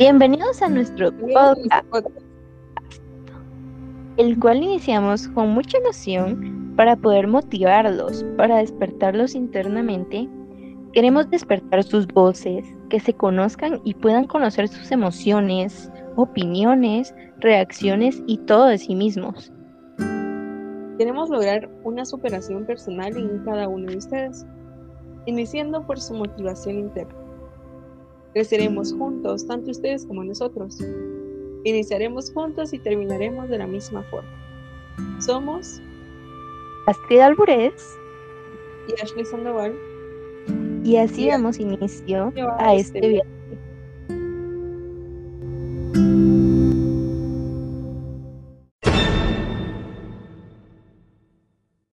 Bienvenidos a nuestro podcast, el cual iniciamos con mucha emoción para poder motivarlos, para despertarlos internamente. Queremos despertar sus voces, que se conozcan y puedan conocer sus emociones, opiniones, reacciones y todo de sí mismos. Queremos lograr una superación personal en cada uno de ustedes, iniciando por su motivación interna. Creceremos mm. juntos, tanto ustedes como nosotros. Iniciaremos juntos y terminaremos de la misma forma. Somos Astrid Alburez y Ashley Sandoval. Y así damos inicio a este, este viaje.